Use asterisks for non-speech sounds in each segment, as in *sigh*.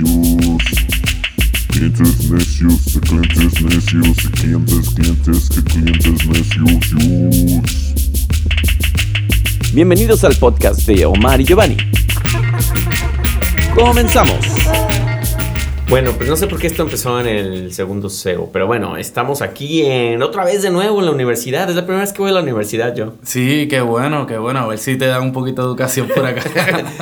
necios. Clientes necios, clientes necios, clientes, clientes, que clientes necios. Bienvenidos al podcast de Omar y Giovanni. Comenzamos. Bueno, pues no sé por qué esto empezó en el segundo SEO, pero bueno, estamos aquí en otra vez de nuevo en la universidad. Es la primera vez que voy a la universidad yo. Sí, qué bueno, qué bueno. A ver si te dan un poquito de educación por acá.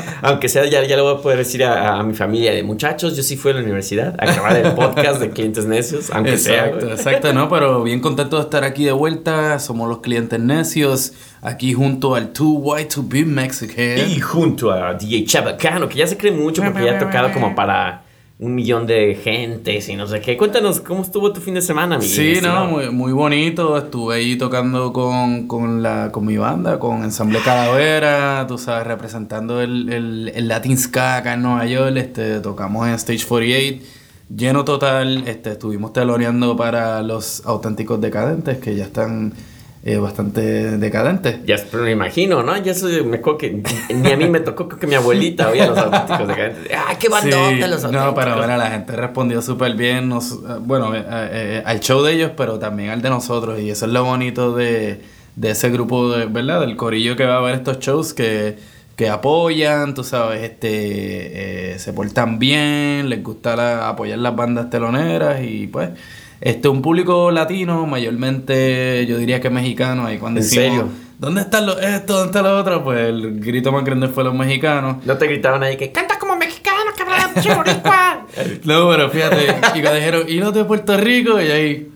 *laughs* Aunque sea, ya, ya le voy a poder decir a, a mi familia de muchachos, yo sí fui a la universidad a grabar el podcast de Clientes Necios, aunque sea. exacto, exacto, ¿no? Pero bien contento de estar aquí de vuelta. Somos los clientes necios. Aquí junto al Too White to Be Mexican. Y junto a DJ Chabacano, que ya se cree mucho porque ya ha tocado como para un millón de gentes y no sé qué. Cuéntanos, ¿cómo estuvo tu fin de semana, mi Sí, no, muy, muy bonito. Estuve ahí tocando con, con, la, con mi banda, con Ensamble Calavera, tú sabes, representando el, el, el Latin Ska acá en Nueva York. Este, tocamos en Stage 48, lleno total. Este, estuvimos teloneando para los auténticos decadentes, que ya están eh, bastante decadentes. Ya, pero me imagino, ¿no? Ya soy, me acuerdo que ni a mí me tocó, que mi abuelita oía los auténticos de Decadentes. ¡Ah, qué bandota Sí, los auténticos! no, pero bueno, la gente respondió súper bien, nos- eh, bueno, eh, eh, al show de ellos, pero también al de nosotros, y eso es lo bonito de, de ese grupo, de, ¿verdad? Del corillo que va a ver estos shows, que, que apoyan, tú sabes, este, eh, se portan bien, les gusta la- apoyar las bandas teloneras, y pues, este, un público latino, mayormente, yo diría que mexicano, ahí cuando ¿En decimos, serio? ¿dónde están los esto, dónde están los otros? Pues el grito más grande fue los mexicanos. No te gritaban ahí que canta como mexicano, cabrón, che boricua". *laughs* No, pero fíjate, y cuando dijeron, y los de Puerto Rico, y ahí.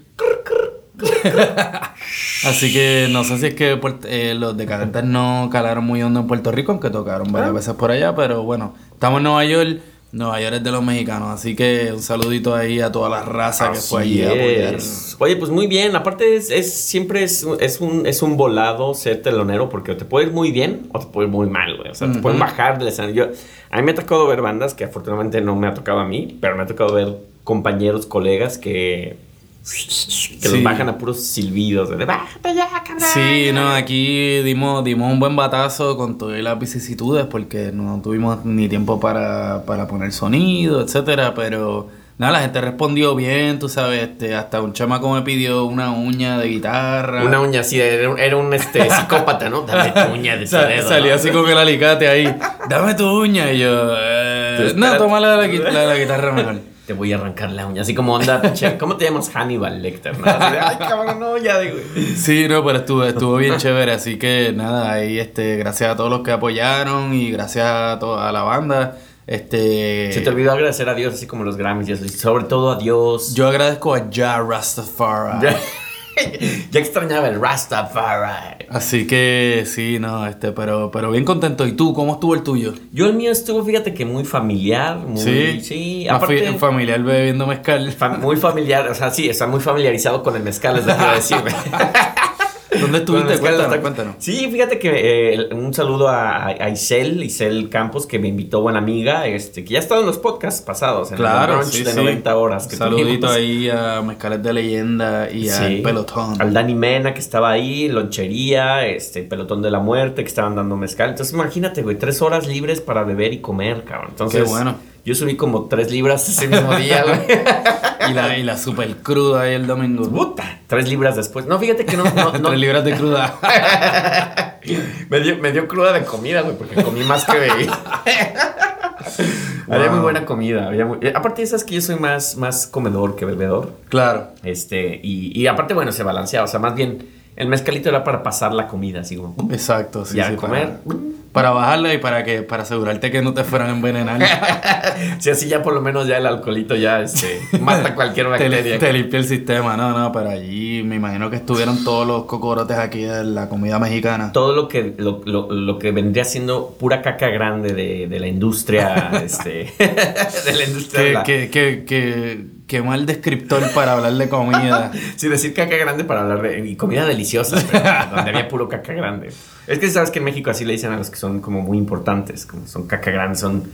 *laughs* Así que no sé si es que eh, los decadentes no calaron muy hondo en Puerto Rico, aunque tocaron varias veces por allá, pero bueno, estamos en Nueva York, Nueva York es de los mexicanos, así que un saludito ahí a toda la raza que fue allí a apoyar. Oye, pues muy bien. Aparte, es, es- siempre es, es, un, es un volado ser telonero porque te puede ir muy bien o te puede ir muy mal, güey. O sea, te pueden bajar del. Yo- a mí me ha tocado ver bandas que afortunadamente no me ha tocado a mí, pero me ha tocado ver compañeros, colegas que. Que los Sí. bajan a puros silbidos. De, bájate ya, cabrón. Sí, no, aquí dimos, dimos un buen batazo con todas las vicisitudes porque no tuvimos ni tiempo para, para poner sonido, etcétera, pero nada, la gente respondió bien, tú sabes, este, hasta un chamaco me pidió una uña de guitarra. Una uña así, era un, era un, este, *laughs* psicópata, ¿no? Dame tu uña de Sa- dedo. así con el alicate ahí. Dame tu uña. Y yo, eh, no, toma la, la, la- la guitarra mejor. Te voy a arrancar la uña. Así como onda, *laughs* ¿cómo te llamas? Hannibal Lecter, ¿no? Así de, ay, *laughs* cabrón, no, ya digo. Sí, no, pero estuvo, estuvo bien chévere, así que nada, ahí este, gracias a todos los que apoyaron y gracias a toda la banda. Este Se te olvidó agradecer a Dios, así como los Grammys, y eso, y sobre todo a Dios. yo agradezco a Ja Rastafari. *laughs* *laughs* ya, extrañaba el Rastafari. Así que sí, no, este, pero, pero bien contento. ¿Y tú, cómo estuvo el tuyo? Yo el mío estuvo, fíjate que muy familiar, muy... Sí, Sí, aparte... fi- familiar bebiendo mezcal. fa- muy familiar, o sea, sí, está muy familiarizado con el mezcal, es lo que iba a decir. *laughs* güey. ¿Dónde Con el estuviste? Cuéntanos. Sí, fíjate que eh, un saludo a, a Isel, Isel Campos, que me invitó buena amiga, este, que ya ha estado en los podcasts pasados, en Claro, el sí, de sí. 90 horas. Que Saludito tuvimos. ahí a Mezcales de Leyenda y Sí. al Pelotón. Al Dani Mena que estaba ahí, Lonchería, este, Pelotón de la Muerte que estaban dando mezcal. Entonces imagínate, güey, tres horas libres para beber y comer, cabrón. Entonces, Qué bueno. Yo subí como tres libras ese mismo día, *laughs* güey. Y la, y la super cruda ahí el domingo. Puta, tres libras después. No, fíjate que no, no, *laughs* no. Tres libras de cruda. *laughs* me, dio, me dio cruda de comida, güey, porque comí más que bebí. Había muy Wow. buena comida. había muy- eh, Aparte, sabes que yo soy más, más comedor que bebedor. claro. Este, y, y aparte, bueno, se balanceaba. O sea, más bien, el mezcalito era para pasar la comida, así como. Exacto, sí, y a sí, comer. Para, para bajarla y para que para asegurarte que no te fueran a envenenar. *laughs* Si así ya por lo menos ya el alcoholito ya este, mata cualquier te, bacteria. te limpia el sistema. No, no, pero allí me imagino que estuvieron todos los cocorotes aquí de la comida mexicana. Todo lo que, lo, lo- lo que vendría siendo pura caca grande de, de la industria, este, *laughs* de la industria. la- qué, qué, qué mal descriptor para hablar de comida. *laughs* Sí, decir caca grande para hablar de y comida deliciosa, pero *laughs* donde había puro caca grande. Es que sabes que en México así le dicen a los que son como muy importantes, como son caca grande, son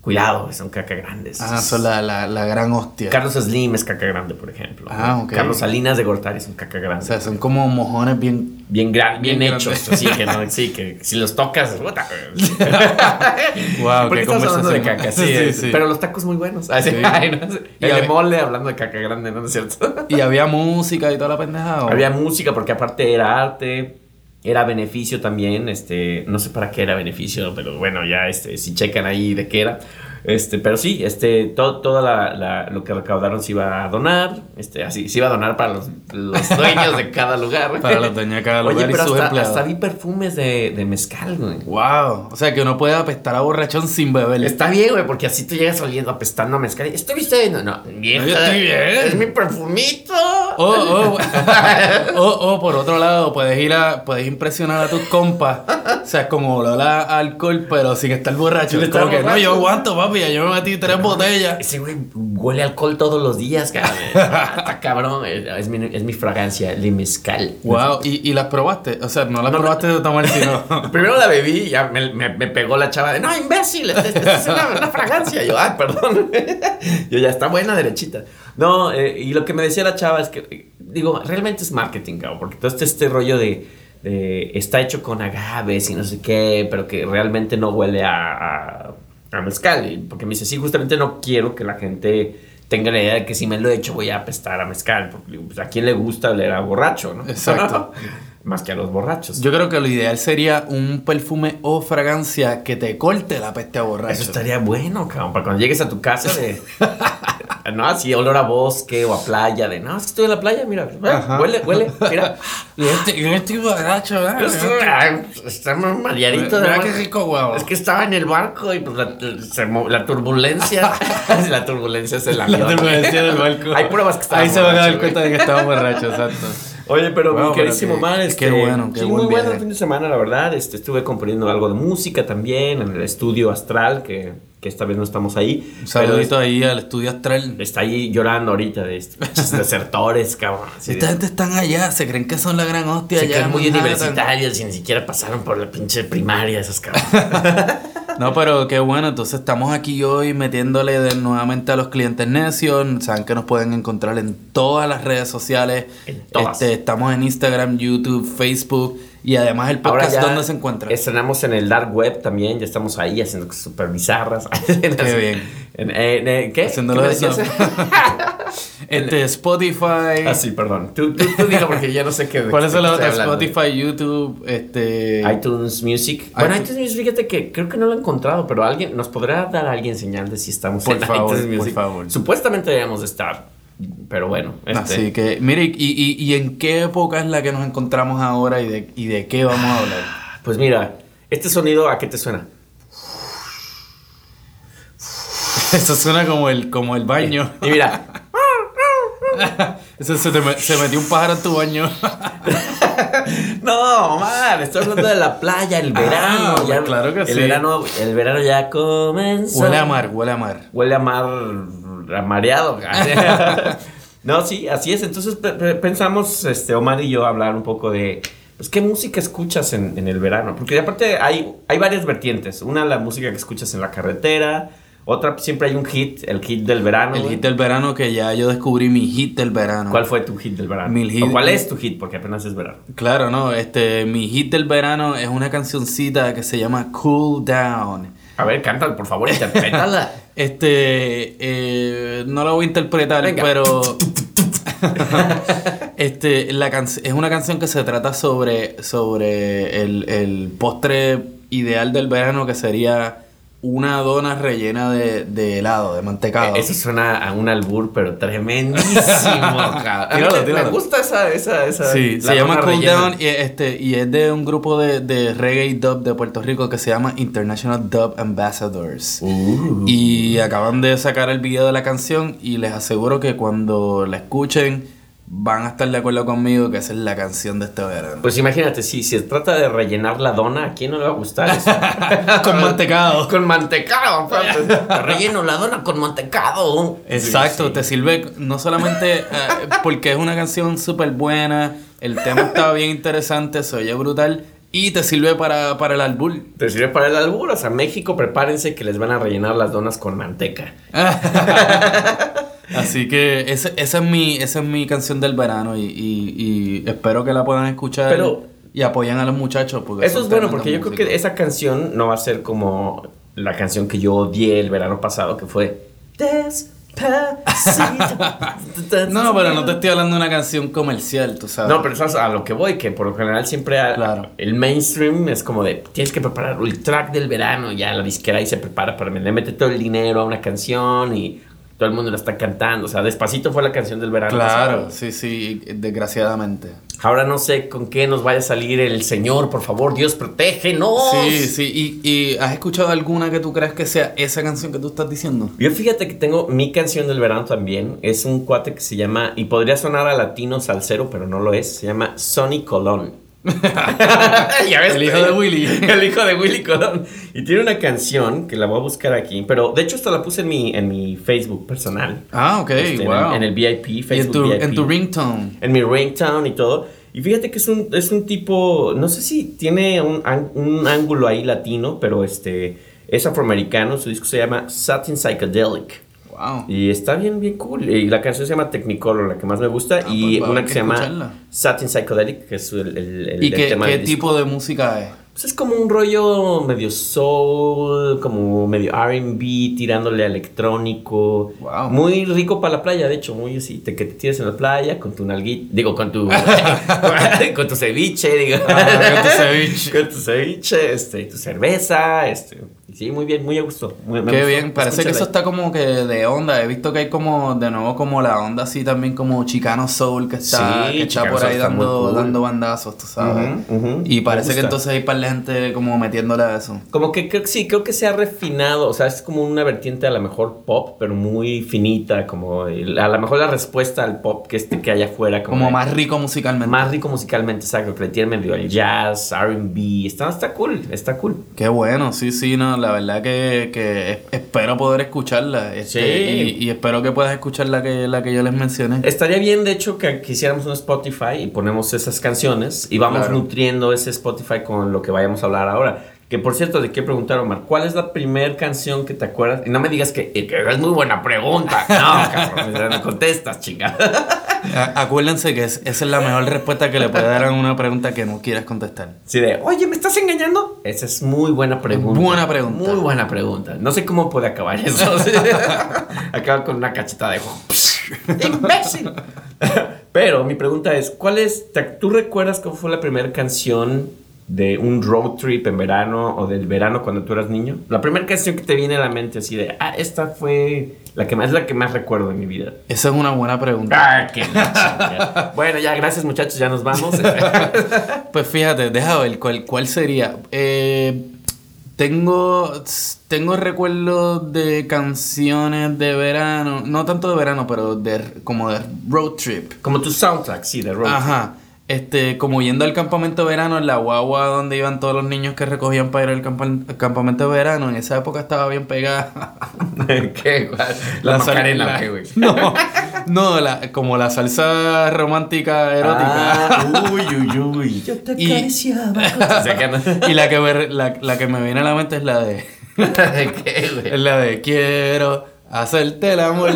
Cuidado, son caca grandes. Ah, son la, la, la gran hostia. Carlos Slim es caca grande, por ejemplo. Ah, ok. Carlos Salinas de Gortari es un caca grande. O sea, son como mojones bien. bien gran, bien, bien hechos, así que no, sí, que si los tocas. Wow, *laughs* Porque qué estamos hablando de caca, sí, Sí, es- sí. pero los tacos muy buenos. Sí, Sí. *laughs* ay, no sé. Y El de había- mole hablando de caca grande, ¿no es cierto? Y había *laughs* música y toda la pendejada. Había música porque aparte era arte, era beneficio también, este, no sé para qué era beneficio, pero bueno, ya este, si checan ahí de qué era. Este, pero sí, este, todo, toda la, la- lo que recaudaron se iba a donar, este, así, se iba a donar para los, los dueños de cada lugar. *laughs* Para los dueños de cada lugar Oye, y pero sus hasta, vi perfumes de, de mezcal, güey. Wow. O sea, que uno puede apestar a borrachón sin beber. Está bien, güey, porque así tú llegas oliendo, apestando a mezcal. y, ¿Estuviste? No, vieja, Yo estoy bien. Es mi perfumito. O, o, o, o, por otro lado, puedes ir a, puedes impresionar a tus compas. O sea, es como olor a alcohol, pero sin estar borracho. Sin Es como que, no, borracho. yo aguanto, papi, yo me metí tres botellas. Ese güey huele alcohol todos los días, cabrón. Ah, *laughs* Está cabrón. Es mi, es mi fragancia, el mezcal. Wow, ¿Y, y las probaste? O sea, no las No, probaste de tomar, sino. *laughs* Primero la bebí y ya me, me- me pegó la chava de, no, imbécil, esta esta es una, una fragancia. Yo, ay, perdón. *laughs* Yo ya está buena, derechita. No, eh, y lo que me decía la chava es que, digo, realmente es marketing, cabrón, porque todo este, este rollo de, de está hecho con agaves y no sé qué, pero que realmente no huele a, a, a mezcal. Porque me dice, sí, justamente no quiero que la gente tenga la idea de que si me lo he hecho voy a apestar a mezcal, porque pues, a quién le gusta oler a borracho, ¿no? Exacto. *laughs* Más que a los borrachos. Yo creo que lo ideal sería un perfume o fragancia que te corte la peste a borracho. Eso estaría bueno, cabrón, para cuando llegues a tu casa de... *laughs* no, así olor a bosque o a playa, de... No, es que estoy en la playa, mira, Ajá. huele, huele, mira. *laughs* Y este, y este borracho, ¿verdad? Ay, Está mareadito. Mira qué rico, guau. Es que estaba en el barco y pues la, se la turbulencia... *laughs* la turbulencia es el La avión. turbulencia del barco. Hay pruebas que estaba Ahí se van a dar cuenta de que estaba borracho, *laughs* exacto. Oye, pero Wow, mi querísimo pero qué- Omar, qué este, bueno, qué sí, buen muy bueno el fin de semana, la verdad. Este, estuve componiendo algo de música también en el estudio Astral, que, que esta vez no estamos ahí. Un saludito ahí al estudio astral. Está ahí llorando ahorita de estos *laughs* desertores, cabrón. Esta gente están allá, se creen que son la gran hostia se allá. creen en muy universitarios y ni siquiera pasaron por la pinche primaria esos cabrones. *laughs* No, pero qué bueno, entonces estamos aquí hoy metiéndole de- nuevamente a los clientes necios. Saben que nos pueden encontrar en todas las redes sociales. En todas. Este, estamos en Instagram, YouTube, Facebook y además el podcast ¿dónde se encuentra? Estrenamos en el dark web también, ya estamos ahí haciendo cosas súper bizarras. *laughs* Qué bien. En, en- en- ¿Qué? Haciéndolo ¿Qué de? *laughs* Este, Spotify. Ah, sí, perdón. Tú, tú, tú dilo porque ya no sé qué. *laughs* ¿Cuáles son qué las estoy otras? hablando. Spotify, YouTube, este... iTunes Music. Bueno, iTunes- Music, fíjate que creo que no lo he encontrado, pero alguien nos podrá dar alguien señal de si estamos Por en favor, iTunes por favor. Supuestamente debemos de estar, pero bueno. Este, Así que, mire, y, y, y en qué época es la que nos encontramos ahora y de, y de qué vamos a hablar? *sighs* Pues mira, este sonido, ¿a qué te suena? *sighs* Eso suena como el, como el baño. Y mira, *laughs* Eso se, te se metió un pájaro en tu baño. *laughs* no, man, estoy hablando de la playa, el verano. Ah, ya, claro que el sí. Verano, el verano ya comenzó. huele a mar, huele a mar. Huele a mar mareado. *laughs* no, sí, así es. Entonces pe- pe- pensamos, este, Omar y yo, hablar un poco de, pues, ¿qué música escuchas en, en el verano? Porque aparte hay, hay varias vertientes. Una, la música que escuchas en la carretera. Otra, siempre hay un hit, el hit del verano. El güey. hit del verano que ya yo descubrí mi hit del verano. ¿Cuál fue tu hit del verano? Mi hit- ¿O ¿Cuál es tu hit? Porque apenas es verano. Claro, no, este, mi hit del verano es una cancioncita que se llama Cool Down. A ver, cántala, por favor, interprétala. *laughs* Este, eh, no lo voy a interpretar, Venga. pero *laughs* este, la can- es una canción que se trata sobre, sobre el, el postre ideal del verano que sería una dona rellena de, de helado, de mantecado. Eso suena a un albur, pero tremendísimo, *laughs* cabrón. A mí Tíralo, me- gusta esa, esa, esa. Sí, la se llama Cool rellena. Down y, este, y es de un grupo de, de reggae dub de Puerto Rico que se llama International Dub Ambassadors. Uh. Y acaban de sacar el video de la canción y les aseguro que cuando la escuchen van a estar de acuerdo conmigo que esa es la canción de este verano. Pues imagínate, si se trata de rellenar la dona, ¿a quién no le va a gustar eso? *laughs* Con mantecado. *laughs* con mantecado. Te *laughs* relleno la dona con mantecado. Exacto, Sí, sí. te sirve no solamente eh, porque es una canción súper buena, el tema está bien interesante, se oye brutal Y te sirve para, para el albur. Te sirve para el albur, o sea, México, prepárense que les van a rellenar las donas con manteca. Así que ese- esa, es mi, esa es mi canción del verano y, y- y espero que la puedan escuchar Pero- y apoyen a los muchachos. Porque Eso es bueno, porque yo creo que esa canción no va a ser como la canción que yo odié el verano pasado, que fue *laughs* Despacito. No, pero no te estoy hablando de una canción comercial, tú sabes. No, pero eso es a lo que voy, que por lo general siempre a- Claro. el mainstream es como de tienes que preparar el track del verano, ya la disquera ahí se prepara para le mete todo el dinero a una canción y todo el mundo la está cantando. O sea, Despacito fue la canción del verano. Claro, pasado. sí, sí, desgraciadamente. Ahora no sé con qué nos vaya a salir el Señor, por favor, Dios protégenos. Sí, sí. ¿Y, y has escuchado alguna que tú creas que sea esa canción que tú estás diciendo? Yo fíjate que tengo mi canción del verano también. Es un cuate que se llama, y podría sonar a latino salsero, pero no lo es. Se llama Sonny Colón. *laughs* Ya ves, El hijo de Willy. *laughs* El hijo de Willy Colón. Y tiene una canción que la voy a buscar aquí. Pero de hecho, esta la puse en mi, en mi Facebook personal. Ah, ok, Este, en, wow. en el VIP, y en Facebook tu, VIP. en tu ringtone. En mi ringtone y todo. Y fíjate que es un, es un tipo, no sé si tiene un, un ángulo ahí latino, pero este es afroamericano. Su disco se llama Satin Psychedelic. Wow. Y está bien, bien cool. Y la canción se llama Technicolor, la que más me gusta. Ah, y pues una que que se llama. Satin Psychedelic, que es el, el- el- ¿Y el qué, tema qué tipo de música es? Pues es como un rollo medio soul, como medio RB, tirándole a electrónico. Wow. Muy rico para la playa, de hecho, muy así, te, que te tires en la playa con tu nalguita, digo, con tu, *laughs* con tu ceviche, digo. Ah, con tu ceviche. *laughs* con tu ceviche, este, tu cerveza, este. Y Sí, muy bien, muy a gusto. Muy- Qué bien, parece que eso está como que de onda. He visto que hay como, de nuevo, como la onda así también como Chicano Soul que está, Sí, que está Chicano por ahí está dando, cool. dando bandazos, tú sabes. Ujú, ujú. Y Me parece que entonces hay para la gente como metiéndole a eso. Como que creo, sí, creo que se ha refinado, o sea, es como una vertiente a lo mejor pop, pero muy finita, como el- a lo mejor la respuesta al pop que este que hay afuera, como, Como de- más rico musicalmente. más rico musicalmente, exacto, que le tiene medio al jazz, R&B, está, está cool, está cool. Qué bueno, sí, sí, no, la verdad que, que es- espero poder escucharla. este, Sí. Y, y espero que puedas escuchar la que, la que yo les mencioné. Estaría bien, de hecho, que quisiéramos un Spotify y ponemos esas canciones y vamos Claro. nutriendo ese Spotify con lo que vayamos a hablar ahora. Que por cierto, te quiero preguntar, Omar, ¿cuál es la primera canción que te acuerdas? Y no me digas que, que es muy buena pregunta. No, *laughs* cabrón, me contestas, chica. A- Acuérdense que es- esa es la mejor respuesta que le puede dar a una pregunta que no quieras contestar. Sí, de, oye, ¿me estás engañando? Esa es muy buena pregunta. Buena pregunta. Muy buena pregunta. No sé cómo puede acabar eso. *laughs* Acaba con una cachetada de... *laughs* ¡Imbécil! Pero mi pregunta es, ¿cuál es... te- ¿Tú recuerdas cómo fue la primera canción de un road trip en verano o del verano cuando tú eras niño? La primera canción que te viene a la mente así de, ah, esta fue la que más, es la que más recuerdo en mi vida. Esa es una buena pregunta. Ah, qué. *laughs* Bueno, ya, gracias muchachos, ya nos vamos. *laughs* Pues fíjate, deja ver cuál, cuál sería. Eh, tengo, tengo recuerdos de canciones de verano, no tanto de verano, pero de como de road trip. Como tu soundtrack, sí, de road trip. Ajá. Este, como yendo al campamento de verano, en la guagua donde iban todos los niños que recogían para ir al, al campamento de verano, en esa época estaba bien pegada. *laughs* ¿Qué, güey? La, Macarena, la- ¿qué, güey? No, no la- como la salsa romántica erótica. Ah, uy, uy, uy. Yo te Y- acariciaba. *laughs* La que, me, la, la que me viene a la mente es la de. *laughs* ¿Qué, güey? Es la de quiero hacerte el amor.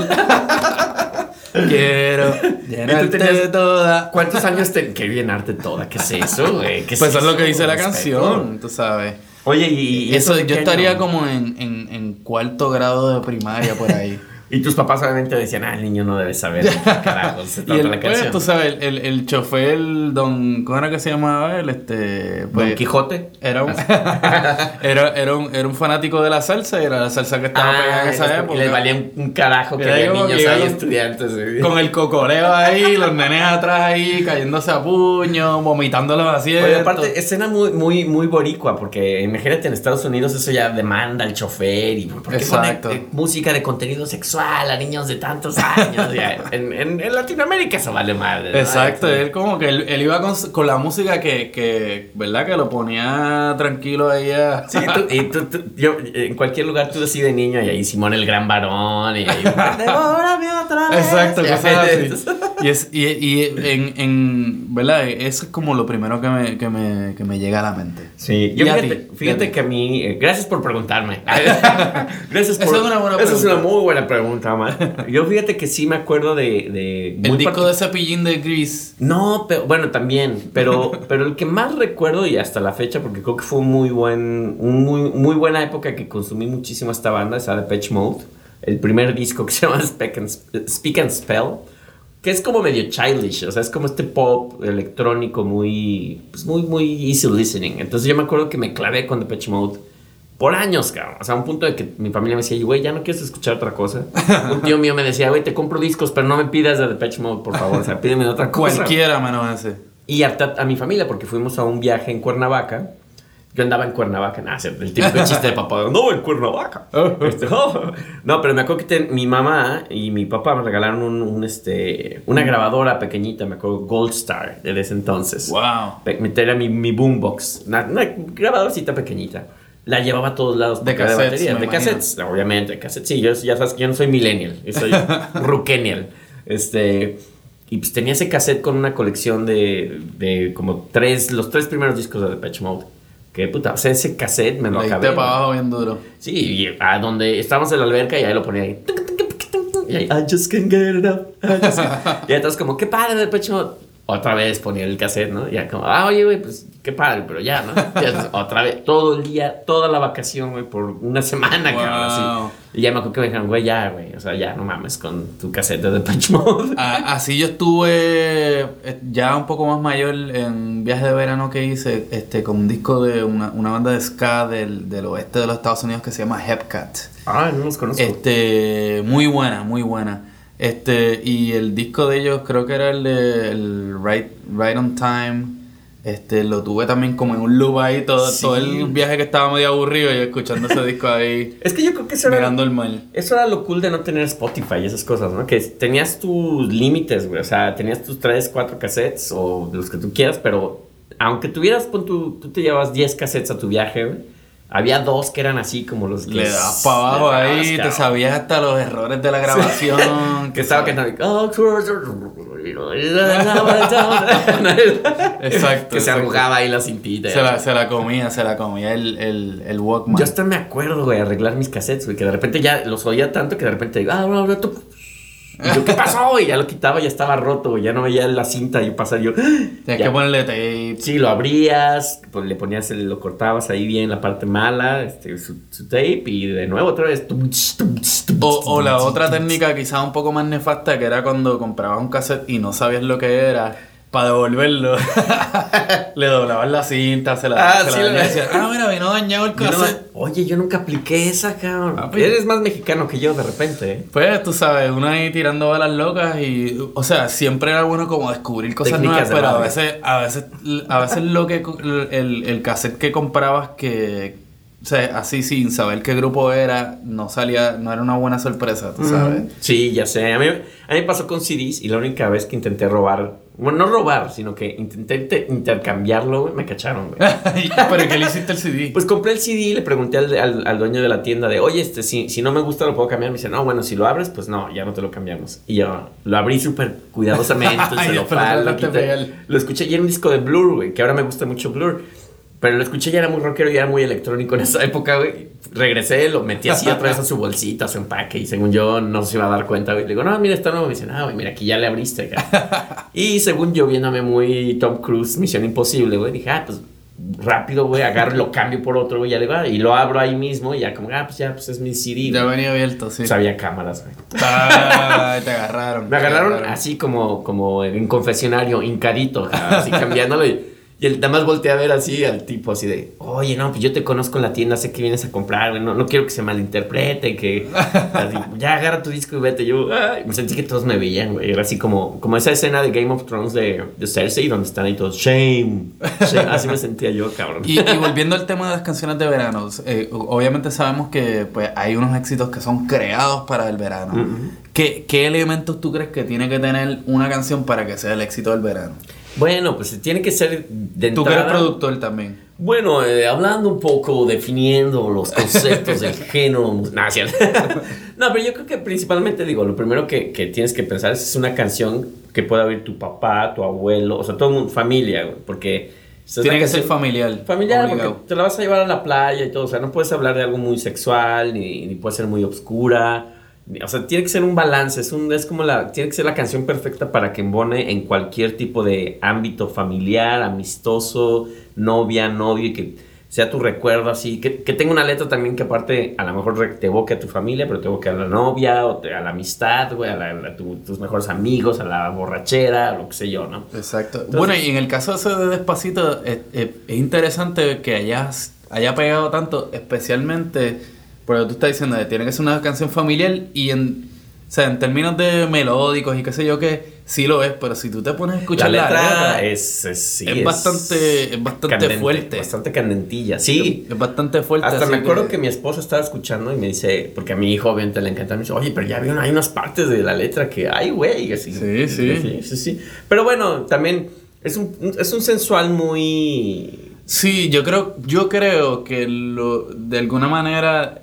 Quiero *laughs* llenarte tenías- toda. ¿Cuántos años te... Qué bien arte toda, ¿qué es eso, güey? ¿Qué Pues eso es lo que dice la canción, tú sabes. Oye, y... y Eso, yo estaría como en, en, en cuarto grado de primaria por ahí. *laughs* Y tus papás obviamente decían, ah, el niño no debe saber qué carajos se *laughs* y trata el, la canción. tú sabes, el, el chofer, don, ¿cómo era que se llamaba él? Este, Don pues, Quijote. Era un, *laughs* era, era, un, era un fanático de la salsa y era la salsa que estaba pegada en esa Ah, época. Y les valía un, un carajo que había niños ahí, estudiantes. güey. Con el cocoreo ahí, los nenes atrás ahí, cayéndose a puño, vomitando los asientos. Oye, aparte, escena muy, muy, muy boricua, porque imagínate en Estados Unidos eso ya demanda al chofer y ¿por qué Exacto. eh, música de contenido sexual a niños de tantos años? Ya, *laughs* en, en, en Latinoamérica eso vale madre. ¿no? Exacto, él como que él, él iba con, con la música que, que, ¿verdad? Que lo ponía tranquilo ahí a... *laughs* Sí, tú- y tú, tú- yo, en cualquier lugar tú así de niño y ahí Simón el gran varón y ahí... *laughs* "Devórame otra vez". Exacto, Ya, cosas así. Y, es, y, y en, en, ¿verdad? Es como lo primero que me, que me, que me llega a la mente. Sí, yo a fíjate, ti, fíjate que a mí, eh, gracias por preguntarme. *laughs* gracias por, Esa es una buena Esa es una muy buena pregunta, man. Yo fíjate que sí me acuerdo de... de El muy disco de Cepillín de Grease. No, pero bueno, también, pero, *laughs* pero el que más recuerdo y hasta la fecha, porque creo que fue muy buen, un muy, muy buena época que consumí muchísimo esta banda, es Depeche Mode, el primer disco que se llama Speak and, Speak and Spell, que es como medio childish, o sea, es como este pop electrónico muy, pues muy, muy easy listening. Entonces yo me acuerdo que me clavé con Depeche Mode por años, cabrón. O sea, a un punto de que mi familia me decía, güey, ya no quieres escuchar otra cosa. *laughs* Un tío mío me decía, güey, te compro discos, pero no me pidas de Depeche Mode, por favor. O sea, pídeme de otra cosa. Cualquiera menos ese. Y harta a mi familia, porque fuimos a un viaje en Cuernavaca. Yo andaba en Cuernavaca, nada, el típico chiste de papá, no, en Cuernavaca. Este, oh. No, pero me acuerdo que mi mamá y mi papá me regalaron un, un, este, una grabadora pequeñita, me acuerdo, Gold Star, de ese entonces. Wow. Pe- Meter a mi, mi boombox, una, una grabadorcita pequeñita. La llevaba a todos lados. De cassettes, baterías, De imagino. cassettes, obviamente, de cassettes. Sí, yo, ya sabes que yo no soy millennial, yo soy *laughs* ruquennial. Este, y pues tenía ese cassette con una colección de, de como tres, los tres primeros discos de Depeche Mode. Que puta, o sea, ese cassette me lo Le acabé. para abajo bien duro. Sí, y a donde estábamos en la alberca y ahí lo ponía ahí. Y ahí, I just can't get it up. I just can't-" *laughs* Y entonces como, qué padre de pecho. Otra vez ponía el cassette, ¿no? Ya como, ah, oye, güey, pues qué padre, pero ya, ¿no? *laughs* Ya, entonces, otra vez, todo el día, toda la vacación, güey, por una semana, Wow. cabrón, así. Y ya me acuerdo que me dijeron, güey, ya, güey, o sea, ya, no mames con tu cassette de Depeche Mode. A- Así yo estuve eh, ya un poco más mayor en viaje de verano que hice este, con un disco de una, una banda de ska del, del oeste de los Estados Unidos que se llama Hepcat. Ah, no los conozco. Este, muy buena, muy buena. Este, y el disco de ellos creo que era el de el right, right on Time. Este, lo tuve también como en un loop ahí todo, Sí. todo el viaje que estaba medio aburrido y escuchando ese disco ahí, Es que yo creo que eso era, mirando el mar. Eso era lo cool de no tener Spotify y esas cosas, ¿no? Que tenías tus límites, güey. O sea, tenías tus 3, 4 cassettes o los que tú quieras, pero aunque tuvieras, pon tu- tú te llevabas 10 cassettes a tu viaje, güey. Había dos que eran así como los que... Le das para abajo ahí, te sabías hasta los errores de la grabación. *laughs* Que estaba cantando... *laughs* Exacto, Que se arrugaba ahí la cintita. Se la, se la comía, se la comía el, el, el Walkman. Yo hasta me acuerdo, güey, arreglar mis cassettes, güey, que de repente ya los oía tanto que de repente digo, ah. Y yo, ¿qué pasó? Y ya lo quitaba, ya estaba roto, güey, ya no veía la cinta y pasar yo. Tienes ya. que ponerle tape. Sí, lo abrías, pues le ponías, el, lo cortabas ahí bien la parte mala, este, su, su tape y de nuevo otra vez. O, o la otra técnica quizás un poco más nefasta que era cuando comprabas un cassette y no sabías lo que era. Para devolverlo, *laughs* le doblabas la cinta, se la, Ah, se sí, la decías, ah, mira, vino dañado el no- cassette. oye, yo nunca apliqué esa, cabrón. Ah, pues- Eres más mexicano que yo de repente, ¿eh? Pues tú sabes, uno ahí tirando balas locas y, o sea, siempre era bueno como descubrir cosas Técnicas nuevas, pero a veces, a veces, a veces lo que, el, el cassette que comprabas que, o sea, así sin saber qué grupo era, no salía, no era una buena sorpresa, tú sabes. Sí, ya sé. A mí, a mí me pasó con CDs y la única vez que intenté robar, bueno, no robar, sino que intenté inter- intercambiarlo, güey, me cacharon, güey. *laughs* pero ¿qué le hiciste el CD? Pues compré el CD y le pregunté al, al- al dueño de la tienda de, oye, este, si, si no me gusta lo puedo cambiar. Me dice, no, bueno, si lo abres, pues no, ya no te lo cambiamos. Y yo lo abrí súper cuidadosamente, *laughs* pero lo, quité. Lo escuché y era un disco de Blur, güey, que ahora me gusta mucho Blur. Pero lo escuché y era muy rockero y era muy electrónico en esa época, güey. Regresé, lo metí así otra vez a su bolsita, a su empaque y según yo no se iba a dar cuenta, güey. Le digo, no, mira, está nuevo. Me dice, no, güey, mira, aquí ya le abriste, cara". *laughs* Y según yo, viéndome muy Tom Cruise, Misión Imposible, güey, dije, ah, pues rápido, güey, agarro y lo cambio por otro, güey, ya le va. Y lo abro ahí mismo y ya como, ah, pues ya, pues es mi CD. Ya güey. venía abierto, sí. Pues había cámaras, güey. Ay, te agarraron. *laughs* Me agarraron así como, como en confesionario, hincadito, así cambiándolo. Y, y el, nada más volteé a ver así al tipo, así de, oye, no, pues yo te conozco en la tienda, sé que vienes a comprar, güey, no, no quiero que se malinterprete, que *laughs* así, ya agarra tu disco y vete. Yo, ay, me sentí que todos me veían, güey. Era así como, como esa escena de Game of Thrones de, de Cersei, donde están ahí todos, shame, shame. Así me sentía yo, cabrón. Y, y volviendo al tema de las canciones de verano, eh, obviamente sabemos que pues, hay unos éxitos que son creados para el verano. ¿Qué, ¿Qué elementos tú crees que tiene que tener una canción para que sea el éxito del verano? Bueno, pues tiene que ser de Tú que eres entrada- productor también. Bueno, eh, hablando un poco, definiendo los conceptos del *laughs* género. Cierto. *laughs* no, pero yo creo que principalmente, digo, lo primero que, que tienes que pensar es, es una canción que pueda oír tu papá, tu abuelo, o sea, todo mundo, familia, porque... Tiene que ser familiar. Familiar, obligado. porque te la vas a llevar a la playa y todo. O sea, no puedes hablar de algo muy sexual, ni, ni puede ser muy obscura. O sea, tiene que ser un balance. Es, un, es como la. Tiene que ser la canción perfecta para que embone en cualquier tipo de ámbito familiar, amistoso, novia, novio, y que sea tu recuerdo así. Que, que tenga una letra también que, aparte, a lo mejor te evoque a tu familia, pero te evoque a la novia, o te- a la amistad, güey, a, la- a tu- tus mejores amigos, a la borrachera, a lo que sé yo, ¿no? Exacto. bueno, y en el caso ese de Despacito, es, es- es interesante que hayas, haya pegado tanto, especialmente porque tú estás diciendo que tiene que ser una canción familiar y en, o sea, en términos de melódicos y qué sé yo que sí lo es, pero si tú te pones a escuchar la la letra, letra, es, es, sí, es bastante- es bastante candente, fuerte. Bastante candentilla, sí. es bastante fuerte. Hasta me acuerdo que... mi esposa estaba escuchando y me dice, porque a mi hijo obviamente le encanta, me dice, oye, pero ya vieron, hay unas partes de la letra que hay, güey. Sí, sí. sí, sí, sí. Pero bueno, también es un, es un sensual muy... Sí, yo creo, yo creo que lo, de alguna manera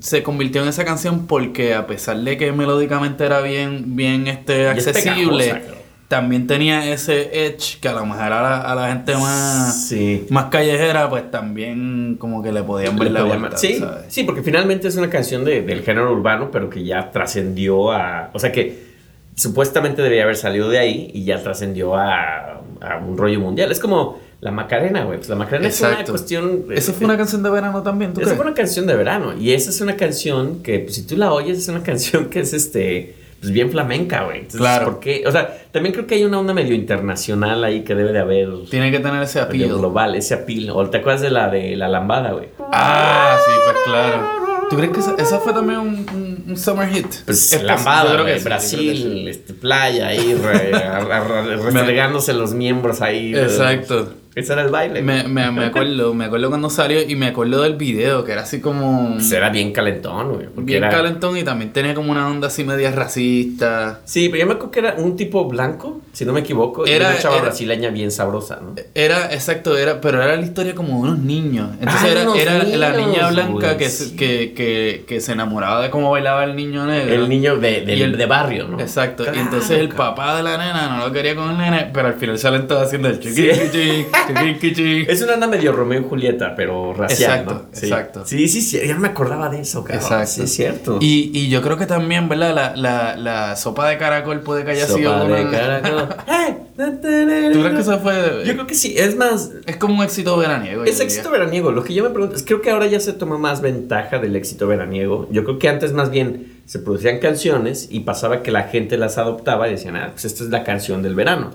se convirtió en esa canción porque a pesar de que melódicamente era bien, bien este, es accesible, también tenía ese edge que a lo mejor a la, a la gente más, Sí. más callejera, pues también como que le podían ver Le la vuelta, sí, ¿sabes? sí, porque finalmente es una canción de- del género urbano, pero que ya trascendió a. O sea que supuestamente debía haber salido de ahí y ya trascendió a, a un rollo mundial. Es como la Macarena, güey. Pues la Macarena es una cuestión. Eso fue una canción de verano también, ¿tú Esa crees? fue una canción de verano. Y esa es una canción que, pues, si tú la oyes, es una *laughs* canción que es este. Pues bien flamenca, güey. Entonces, Claro. ¿por qué? O sea, también creo que hay una onda medio internacional ahí que debe de haber. Tiene que tener ese appeal. global, ese appeal. O te acuerdas de la de la lambada, güey. Ah, sí, pues claro. ¿Tú crees que esa, esa fue también un, un- un summer hit? Pues Es- lambada, creo que Brasil, este, playa ahí, re- *laughs* restregándose los miembros ahí. Exacto. Ese era el baile. Me, me, me acuerdo, me acuerdo cuando salió y me acuerdo del video, que era así como Pues era bien calentón, güey. bien era- calentón y también tenía como una onda así media racista. Sí, pero yo me acuerdo que era un tipo blanco, si no me equivoco, y Era- una chava era- brasileña bien sabrosa, ¿no? Era, exacto, era, pero era la historia como de unos niños. Entonces Ah, era, unos era la niña blanca que, sí. se, que, que, que se enamoraba de cómo bailaba el niño negro. El niño de, de, Y el- de barrio, ¿no? Exacto, Claro, y entonces el papá de la nena no lo quería con el nene, pero al final salen todos haciendo el chiqui Sí. chiqui. *laughs* Es una anda medio Romeo y Julieta, pero racial, Exacto, ¿no? Sí. exacto. Sí, sí, sí, ya me acordaba de eso, cabrón. Exacto. Sí, es cierto. Y, y yo creo que también, ¿verdad? La, la, la sopa de caracol puede que haya Sopa sido de una... caracol. *laughs* ¿Tú crees que eso fue...? Yo creo que sí, es más, Es como un éxito veraniego. Es diría. éxito veraniego. Lo que yo me pregunto es, creo que ahora ya se toma más ventaja del éxito veraniego. Yo creo que antes más bien se producían canciones y pasaba que la gente las adoptaba y decían, ah, pues esta es la canción del verano.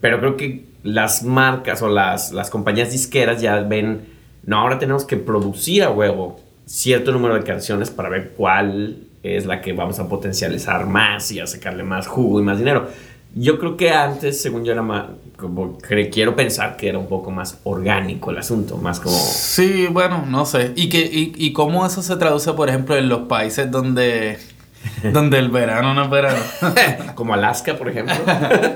Pero creo que las marcas o las, las compañías disqueras ya ven, no, ahora tenemos que producir a huevo cierto número de canciones para ver cuál es la que vamos a potencializar más y a sacarle más jugo y más dinero. Yo creo que antes, según yo, era más, como quiero pensar que era un poco más orgánico el asunto, más como... Sí, bueno, no sé. ¿Y, que, y, y cómo eso se traduce, por ejemplo, en los países donde, *laughs* donde el verano no es verano? *laughs* como Alaska, por ejemplo.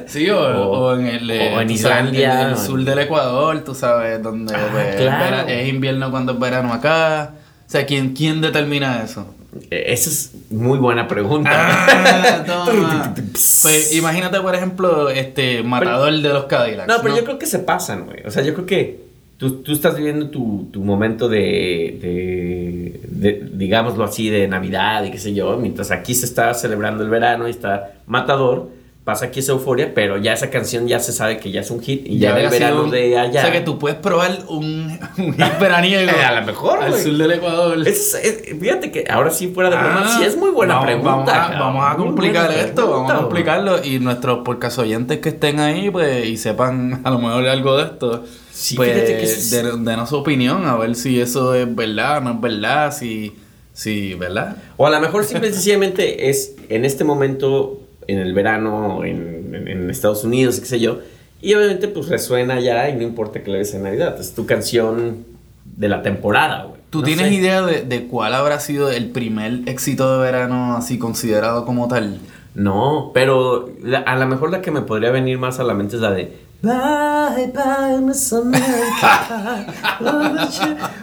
sí, o, O- o en el... eh, o en tú sabes, Islandia, en el sur del Ecuador, tú sabes, donde Ah, pues, claro. es invierno cuando es verano acá. O sea, ¿quién, quién determina eso? Eh, Esa es muy buena pregunta. Ah. *laughs* Pues imagínate, por ejemplo, este Matador de los Cadillacs. No, pero yo creo que se pasan, güey. O sea, yo creo que tú, tú estás viviendo tu, tu momento de, de, de, digámoslo así, de Navidad y qué sé yo, mientras aquí se está celebrando el verano y está Matador, pasa aquí esa euforia, pero ya esa canción ya se sabe que ya es un hit y ya, había el verano un- de allá. O sea, que tú puedes probar un, un hit veraniego. *laughs* A lo mejor, Al sur del Ecuador. Es- es- fíjate que ahora sí, fuera de broma, Ah, sí es muy buena vamos- pregunta. Vamos a, vamos a complicar esto, vamos a pregunta, complicarlo. Y nuestros podcast oyentes que estén ahí, pues, y sepan *laughs* a lo mejor algo de esto, Sí, pues, fíjate que eso es- de- denos su opinión, a ver si eso es verdad o no es verdad, si, si, ¿verdad? O a lo mejor simple y sencillamente es en este momento, en el verano, en, en- en Estados Unidos, qué sé yo, y obviamente pues resuena ya y no importa que la veas en Navidad, es tu canción de la temporada, güey. ¿Tú No tienes sé. idea de, de cuál habrá sido el primer éxito de verano así considerado como tal? No, pero la- a lo mejor la que me podría venir más a la mente es la de Bye, bye, Miss *laughs* America.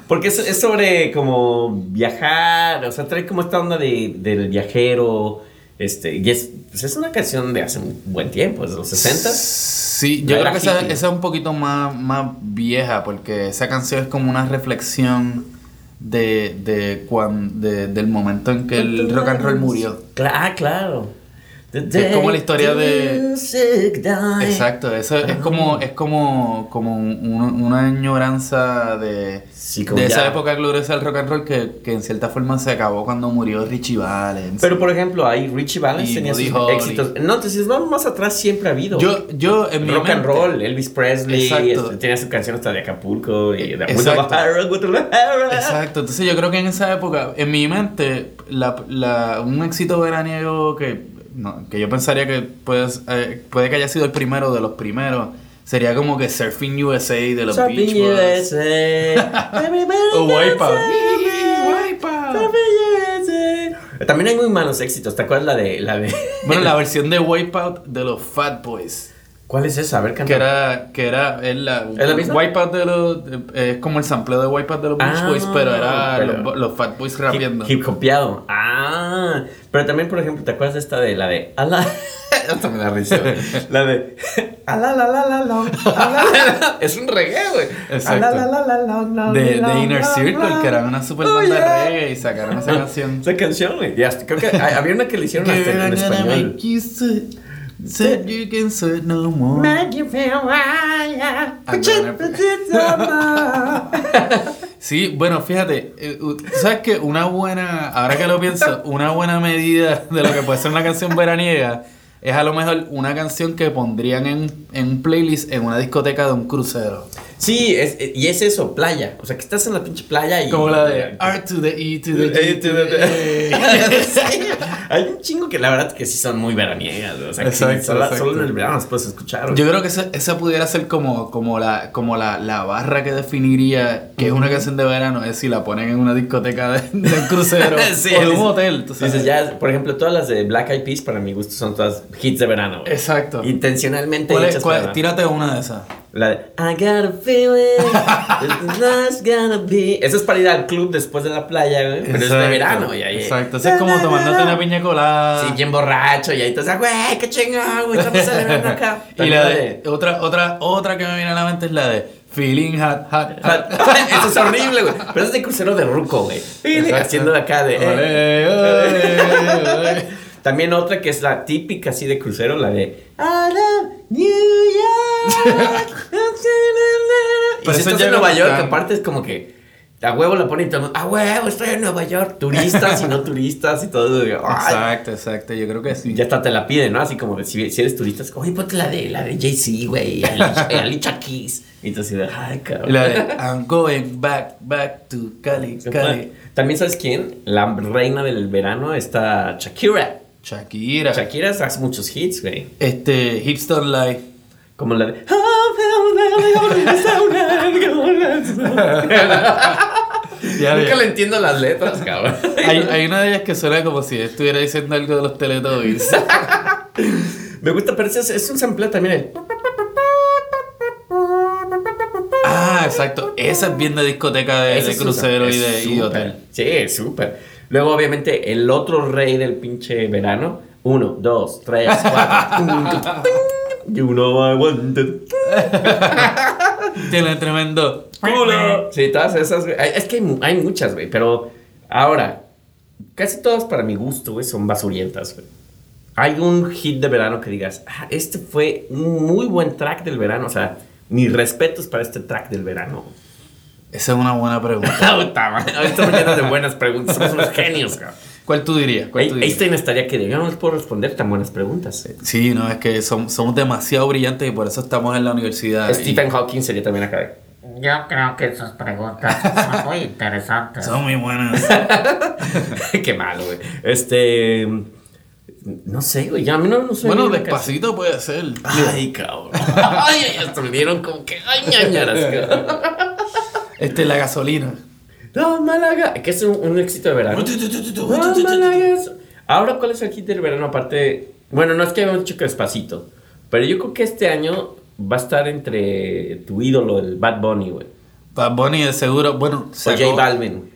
Porque es, es sobre como viajar, o sea, trae como esta onda de, del viajero. Este, y es, pues es una canción de hace un buen tiempo, de los 60 Sí, yo creo que esa, esa es un poquito más, más vieja, porque esa canción es como una reflexión de, de, cuan- de- del momento en que el rock and roll murió. ah, claro. Es como la historia de-. Exacto, eso es como, es como, como un- una añoranza de, Sí, de esa época gloriosa del rock and roll que, que en cierta forma se acabó cuando murió Richie Valens. Pero por ejemplo, ahí Richie Valens Y tenía sus éxitos. No, entonces vamos más atrás siempre ha habido. yo, yo en mi rock and mente- roll, Elvis Presley, este, tenía su canción hasta de Acapulco y de Exacto. Exacto, entonces yo creo que en esa época, en mi mente, la, la- un éxito veraniego que, no, que yo pensaría que puede, eh, puede que haya sido el primero de los primeros, sería como que Surfing USA de los Surfing Beach Boys. O *laughs* Wipeout. Wipeout. También hay muy malos éxitos. ¿Te acuerdas la de la de Bueno, la *laughs* versión de Wipeout de los Fat Boys. ¿Cuál es esa? A ver, canta. Que era, que era, es la, ¿Es la misma? Wipeout de los, es como el sampleo de Wipeout de los Beach Ah, Boys, pero era pero- los, los Fat Boys rapeando. Hip, hip hopeado. Ah, pero también, por ejemplo, ¿te acuerdas de esta de la de ala? *laughs* Hasta me da risa. *laughs* La de ala la la la la. ala, la, la. *laughs* Es un reggae, güey. Exacto. Ala, la, la, la, la, la, de, la, de Inner la, Circle, la. que eran una super Oh, banda yeah. de reggae y sacaron esa canción. Esa canción, güey. Y hasta- creo que hay- había una que le hicieron hasta en español. Said you can sweat no more. Make you feel right. I'm *laughs* Sí, bueno, fíjate, eh, sabes que una buena, ahora que lo pienso, una buena medida de lo que puede ser una canción veraniega es a lo mejor una canción que pondrían en, en un playlist en una discoteca de un crucero. Sí, es, y es eso, playa. O sea, que estás en la pinche playa y. Como la de R to the E to the G to the. *laughs* Sí, Hay un chingo que la verdad que sí son muy veraniegas. O sea, que sí, Exacto, solo, exacto. solo en el verano las puedes escuchar. Yo creo que esa, esa pudiera ser como, como, la, como la, la barra que definiría que es una canción de verano, es si la ponen en una discoteca de, de un crucero *laughs* Sí, o de un hotel. tú sabes. Dices, ya, por ejemplo, todas las de Black Eyed Peas, para mi gusto, son todas hits de verano. güey. Exacto. Intencionalmente ¿Cuál es- cuál- tírate una de esas. La de I got a feeling not gonna be. Eso es para ir al club después de la playa, güey. Pero es de verano, y ahí. Exacto. Es como tomándote una piña colada. Sí, bien borracho, y ahí te dices, güey, qué chingón, güey, estamos celebrando acá. *laughs* y la de, otra, otra, otra que me viene a la mente es la de Feeling Hot, Hot, Hot. *laughs* Eso es horrible, güey. Pero es de crucero de ruco, güey. Haciendo acá de. eh. *laughs* También otra que es la típica así de crucero, la de I love New York. *laughs* Pero si eso estás ya en Nueva York, aparte es como que a huevo la ponen y todo a huevo, estoy en Nueva York. Turistas y no turistas y todo. Exacto, exacto. Yo creo que sí. Ya hasta te la piden, ¿no? Así como de, si, si eres turista, es como, oye, ponte la de, la de Jay-Z, güey, Alicia, *laughs* Alicia Keys. Y entonces, de, ay, cabrón. La de I'm going back, back to Cali, Cali. También, ¿sabes quién? La reina del verano está Shakira. Shakira. Shakira hace muchos hits, güey. Este, Hips Don't Lie. Como la de. Ya Nunca le entiendo las letras, cabrón. Hay, hay una de ellas que suena como si estuviera diciendo algo de los Teletubbies. *laughs* Me gusta, pero es, es un sampleo también. el- Ah, exacto. Esa es bien de discoteca de, Ese de crucero y de y hotel. Sí, súper. Luego, obviamente, el otro rey del pinche verano. Uno, dos, tres, cuatro. *laughs* you know I wanted. *laughs* Tiene tremendo culo. Sí, todas esas, güey. Es que hay, hay muchas, güey. Pero ahora, casi todas para mi gusto, güey, son basurientas, güey. Hay un hit de verano que digas, ah, este fue un muy buen track del verano. O sea, mis respetos para este track del verano. Esa es una buena pregunta. Puta madre, Ahorita estamos llenos de buenas preguntas. Somos unos genios, cabrón. ¿Cuál tú dirías? ¿Cuál tú dirías? Einstein estaría que diga, no les puedo responder tan buenas preguntas. Sí, no, es que som- somos demasiado brillantes y por eso estamos en la universidad. Stephen Hawking sería también acá. Yo creo que sus preguntas son muy *laughs* interesantes. son muy buenas. *laughs* Qué malo, güey. Este. No sé, güey. Ya a mí no, no sé. bueno, despacito puede ser. Ay, cabrón. *laughs* Ay, ay, dieron como que. Ay, ñañaras, cabrón. Este, la gasolina. No, Málaga. Que es un, un éxito de verano. No, Málaga. Ahora, ¿cuál es el hit del verano? Aparte. Bueno, no es que habíamos dicho que despacito. Pero yo creo que este año va a estar entre tu ídolo, el Bad Bunny, güey. Bad Bunny de seguro, bueno, O sacó- J Balvin.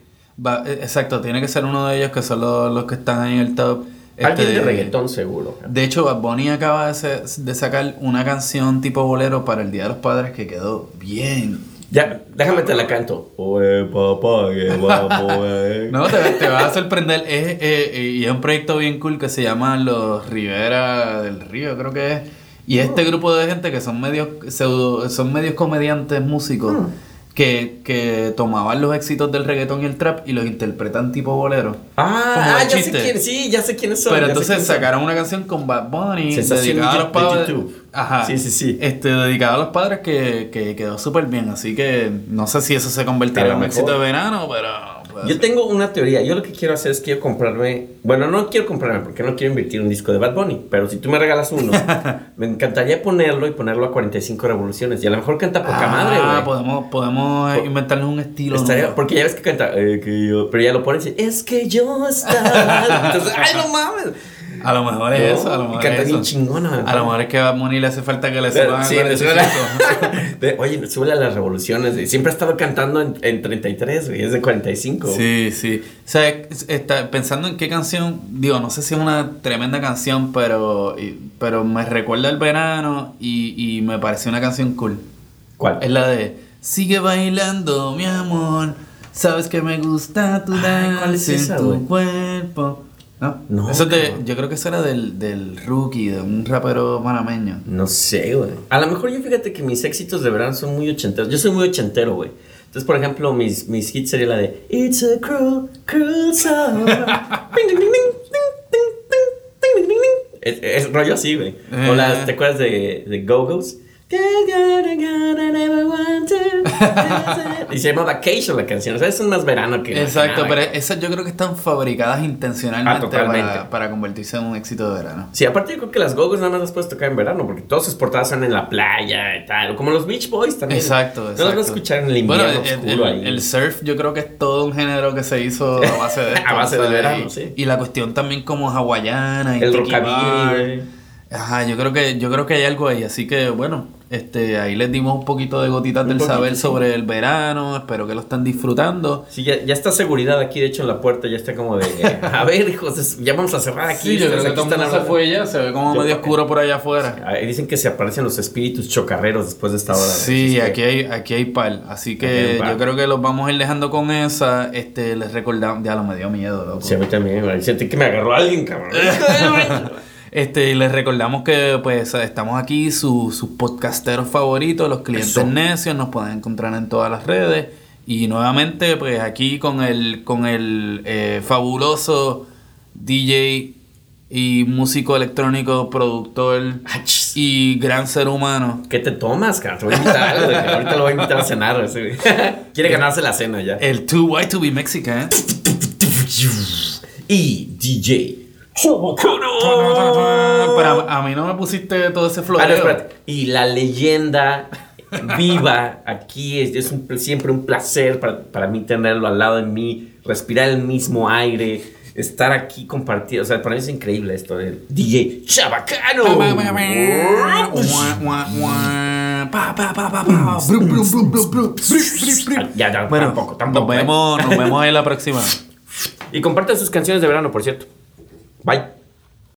Va- eh, exacto, tiene que ser uno de ellos que son los, los que están ahí en el top. Alguien Este, de reggaetón, seguro. De hecho, Bad Bunny acaba de, se- de sacar una canción tipo bolero para el Día de los Padres que quedó bien. Ya, déjame te la canto. Oye, papá, que vamos, *laughs* eh. No, te, te va a sorprender. Es, eh, eh, y es un proyecto bien cool que se llama Los Rivera del Río, creo que es. Y este grupo de gente que son medios pseudo, son medios comediantes músicos que, que tomaban los éxitos del reggaetón y el trap y los interpretan tipo bolero. Ah, el ya chiste. sé quién, sí, ya sé quiénes son. Pero entonces sacaron una canción con Bad Bunny dedicada a los padres. de YouTube. Ajá. Sí, sí, sí. Este, dedicada a los padres que, que quedó súper bien. Así que no sé si eso se convertirá en un éxito de verano, pero. Yo tengo una teoría. Yo lo que quiero hacer es quiero comprarme. Bueno, no quiero comprarme porque no quiero invertir en un disco de Bad Bunny. Pero si tú me regalas uno, *laughs* me encantaría ponerlo y ponerlo a 45 revoluciones. Y a lo mejor canta poca madre, Ah, güey. podemos, podemos Po- inventarnos un estilo. Estaría- porque ya ves que canta, eh, que yo, pero ya lo pones y es que yo estaba. *laughs* Entonces, ay, no mames. A lo mejor es No, eso, a lo y mejor canta es bien chingona. A lo mejor es que a Bunny le hace falta que le suban a Sí, le 45. suena- De- Oye, sube a las revoluciones. güey. Siempre ha estado cantando en, en 33, güey. Es de 45. Sí, sí. O sea, es- está pensando en qué canción, digo, no sé si es una tremenda canción, pero, y- pero me recuerda el verano y, y me pareció una canción cool. ¿Cuál? Es la de Sigue bailando, mi amor. Sabes que me gusta tu Ay, danza ¿cuál es esa, en tu güey? cuerpo. ¿No? no eso te, yo creo que eso era del, del rookie, de un rapero panameño. No sé, güey. A lo mejor yo fíjate que mis éxitos de verano son muy ochenteros. Yo soy muy ochentero, güey. Entonces, por ejemplo, mis, mis hits sería la de It's a cruel, cruel song. *laughs* es, rollo así, güey. O las, eh. ¿te acuerdas de, de Go-Go's? Y se llama Vacation la canción. O sea, es más verano que. Exacto, pero esas yo creo que están fabricadas intencionalmente Ah, para, para convertirse en un éxito de verano. Sí, aparte yo creo que las Go-Go's nada más las puedes tocar en verano, porque todas sus portadas son en la playa y tal, como los Beach Boys también. Exacto, No exacto. las vas a escuchar en el invierno Bueno, el, oscuro el- ahí. el surf yo creo que es todo un género que se hizo a base de *laughs* esto, A base de verano, y, sí. y la cuestión también como hawaiana y El rockabilly. Ajá, yo creo que yo creo que hay algo ahí, así que bueno, este ahí les dimos un poquito de gotitas Un del poquito, saber sí. sobre el verano, espero que lo estén disfrutando. Sí, ya, ya está seguridad aquí, de hecho, en la puerta ya está como de, *laughs* a ver, hijos, ya vamos a cerrar aquí. Sí, yo creo que todo están se hablando". fue ya, se ve como Yo- medio oscuro por allá afuera. Ah, Dicen que se aparecen los espíritus chocarreros después de esta hora. Sí, que- aquí hay, aquí hay par. Así que yo creo que los vamos a ir dejando con esa. Este, les recordamos. Ya lo me dio miedo, loco. Sí, a mí también. Sentí que me agarró alguien, cabrón. *laughs* *laughs* Este, y les recordamos que pues estamos aquí, su- sus podcasteros favoritos, los clientes Eso. necios, nos pueden encontrar en todas las redes. Y nuevamente, pues aquí con el, con el eh, fabuloso DJ y músico electrónico, productor y gran ser humano. ¿Qué te tomas, cabrón? Te voy a invitar. Ahorita lo voy a invitar a cenar. güey. *laughs* Quiere ganarse la cena ya. El Too White to be Mexican. Y DJ. Pero a, a mí no me pusiste todo ese Ah, no, floreo. Y la leyenda viva aquí es, es un- siempre un placer para, para mí tenerlo al lado de mí, respirar el mismo aire, estar aquí compartido. O sea, para mí es increíble esto del DJ Chabacano. Ya, ya, Bueno, tampoco, tampoco. nos ¿eh? vemos, nos vemos en la próxima. *laughs* Y compartan sus canciones de verano, por cierto. Bye.